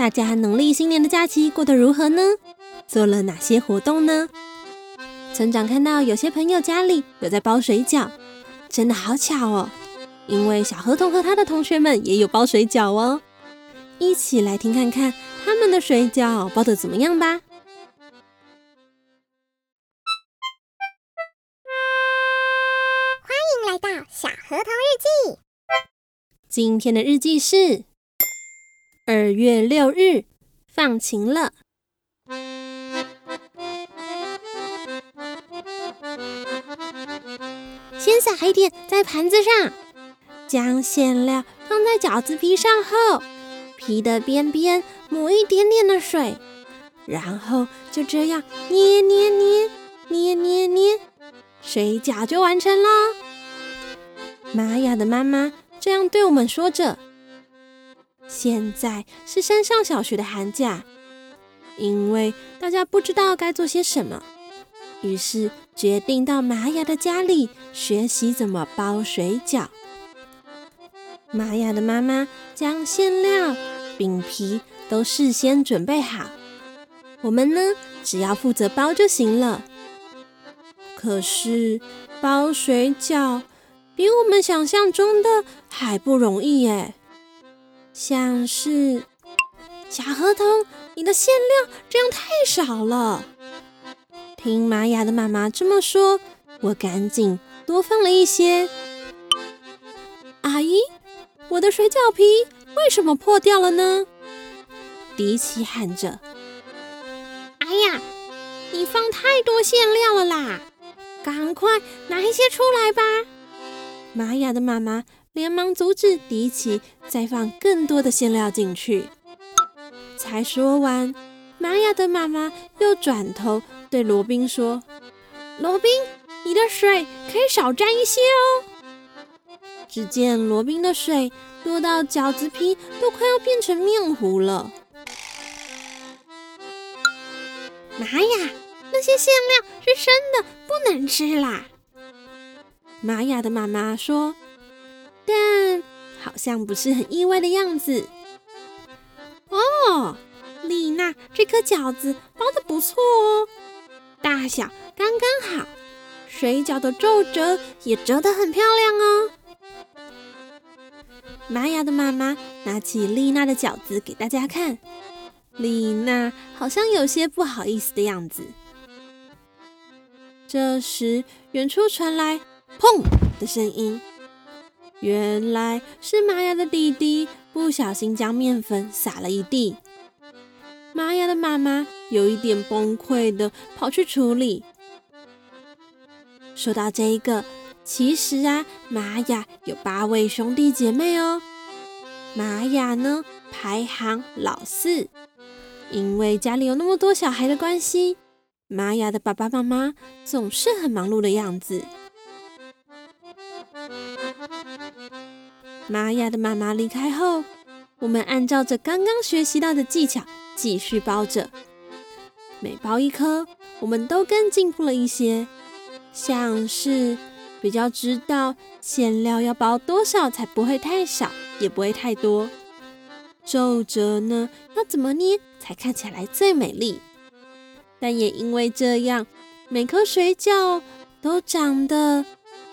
大家农历新年的假期过得如何呢？做了哪些活动呢？村长看到有些朋友家里有在包水饺，真的好巧哦！因为小河童和他的同学们也有包水饺哦。一起来听看看他们的水饺包的怎么样吧。欢迎来到小河童日记。今天的日记是。二月六日，放晴了。先撒一点在盘子上，将馅料放在饺子皮上后，皮的边边抹一点点的水，然后就这样捏捏捏捏捏捏，水饺就完成了。玛雅的妈妈这样对我们说着。现在是山上小学的寒假，因为大家不知道该做些什么，于是决定到玛雅的家里学习怎么包水饺。玛雅的妈妈将馅料、饼皮都事先准备好，我们呢，只要负责包就行了。可是包水饺比我们想象中的还不容易耶。像是小河童，你的馅料这样太少了。听玛雅的妈妈这么说，我赶紧多放了一些。阿姨，我的水饺皮为什么破掉了呢？迪奇喊着：“哎呀，你放太多馅料了啦！赶快拿一些出来吧。”玛雅的妈妈。连忙阻止迪奇再放更多的馅料进去。才说完，玛雅的妈妈又转头对罗宾说：“罗宾，你的水可以少沾一些哦。”只见罗宾的水多到饺子皮都快要变成面糊了。玛雅，那些馅料是生的，不能吃啦。玛雅的妈妈说。但好像不是很意外的样子哦，丽娜，这颗饺子包的不错哦，大小刚刚好，水饺的皱褶也折得很漂亮哦。玛雅的妈妈拿起丽娜的饺子给大家看，丽娜好像有些不好意思的样子。这时，远处传来“砰”的声音。原来是玛雅的弟弟不小心将面粉撒了一地，玛雅的妈妈有一点崩溃的跑去处理。说到这一个，其实啊，玛雅有八位兄弟姐妹哦。玛雅呢，排行老四，因为家里有那么多小孩的关系，玛雅的爸爸妈妈总是很忙碌的样子。玛雅的妈妈离开后，我们按照着刚刚学习到的技巧继续包着。每包一颗，我们都更进步了一些，像是比较知道馅料要包多少才不会太少，也不会太多。皱褶呢，要怎么捏才看起来最美丽？但也因为这样，每颗水饺都长得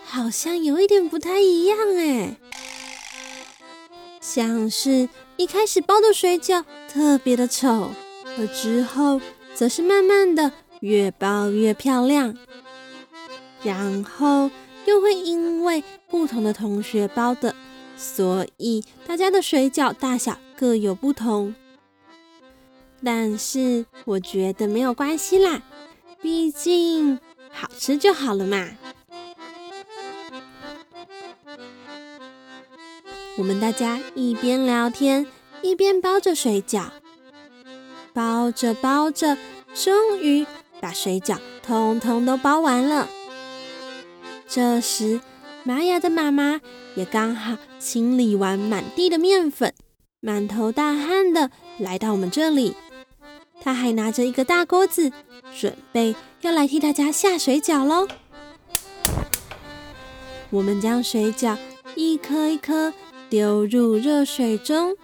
好像有一点不太一样哎。像是一开始包的水饺特别的丑，而之后则是慢慢的越包越漂亮。然后又会因为不同的同学包的，所以大家的水饺大小各有不同。但是我觉得没有关系啦，毕竟好吃就好了嘛。我们大家一边聊天，一边包着水饺。包着包着，终于把水饺通通都包完了。这时，玛雅的妈妈也刚好清理完满地的面粉，满头大汗的来到我们这里。她还拿着一个大锅子，准备要来替大家下水饺喽。我们将水饺一颗一颗丢入热水中，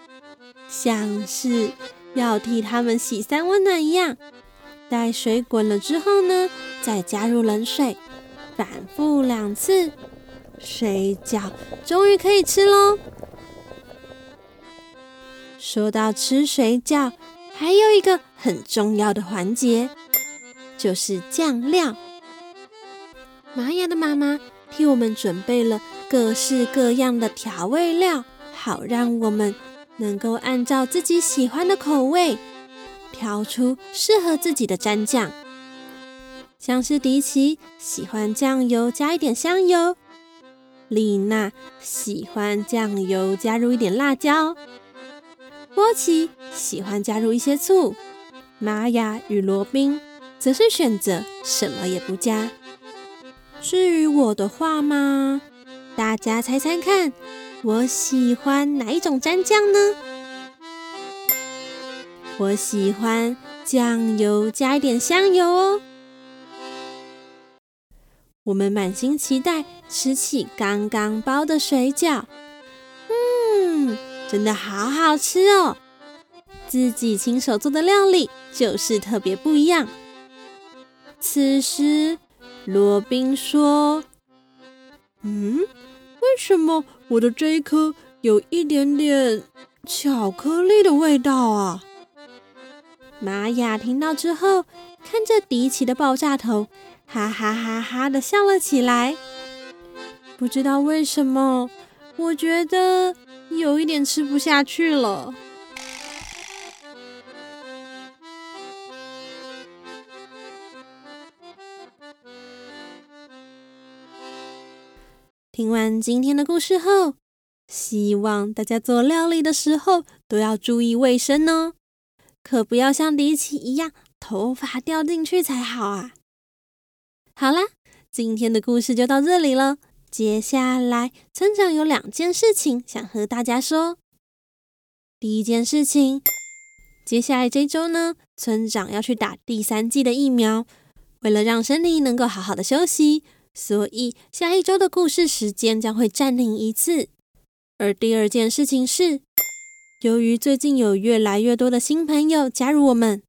像是要替它们洗三温暖一样。待水滚了之后呢，再加入冷水，反复两次。水饺终于可以吃喽！说到吃水饺，还有一个很重要的环节，就是酱料。玛雅的妈妈替我们准备了各式各样的调味料，好让我们能够按照自己喜欢的口味，调出适合自己的蘸酱。像是迪奇喜欢酱油加一点香油。丽娜喜欢酱油加入一点辣椒，波奇喜欢加入一些醋，玛雅与罗宾则是选择什么也不加。至于我的话吗，大家猜猜看，我喜欢哪一种蘸酱呢？我喜欢酱油加一点香油哦。我们满心期待吃起刚刚包的水饺，嗯，真的好好吃哦！自己亲手做的料理就是特别不一样。此时，罗宾说：“嗯，为什么我的这一颗有一点点巧克力的味道啊？”玛雅听到之后，看着迪奇的爆炸头。哈哈哈哈的笑了起来，不知道为什么，我觉得有一点吃不下去了。听完今天的故事后，希望大家做料理的时候都要注意卫生哦，可不要像迪奇一样头发掉进去才好啊。好啦，今天的故事就到这里了。接下来，村长有两件事情想和大家说。第一件事情，接下来这周呢，村长要去打第三剂的疫苗。为了让身体能够好好的休息，所以下一周的故事时间将会暂停一次。而第二件事情是，由于最近有越来越多的新朋友加入我们，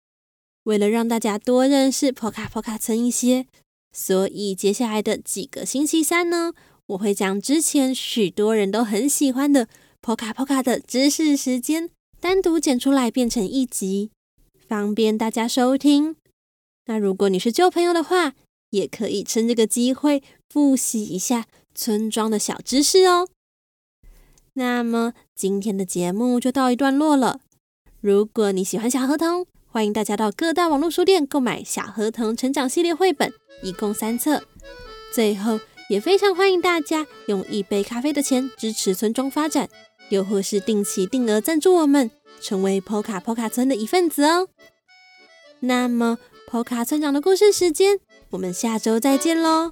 为了让大家多认识波卡波卡村一些。所以接下来的几个星期三呢，我会将之前许多人都很喜欢的波卡波卡的知识时间单独剪出来变成一集，方便大家收听。那如果你是旧朋友的话，也可以趁这个机会复习一下村庄的小知识哦。那么今天的节目就到一段落了。如果你喜欢小河童，欢迎大家到各大网络书店购买《小河童成长系列》绘本。一共三册，最后也非常欢迎大家用一杯咖啡的钱支持村庄发展，又或是定期定额赞助我们，成为波卡波卡村的一份子哦。那么，波卡村长的故事时间，我们下周再见喽。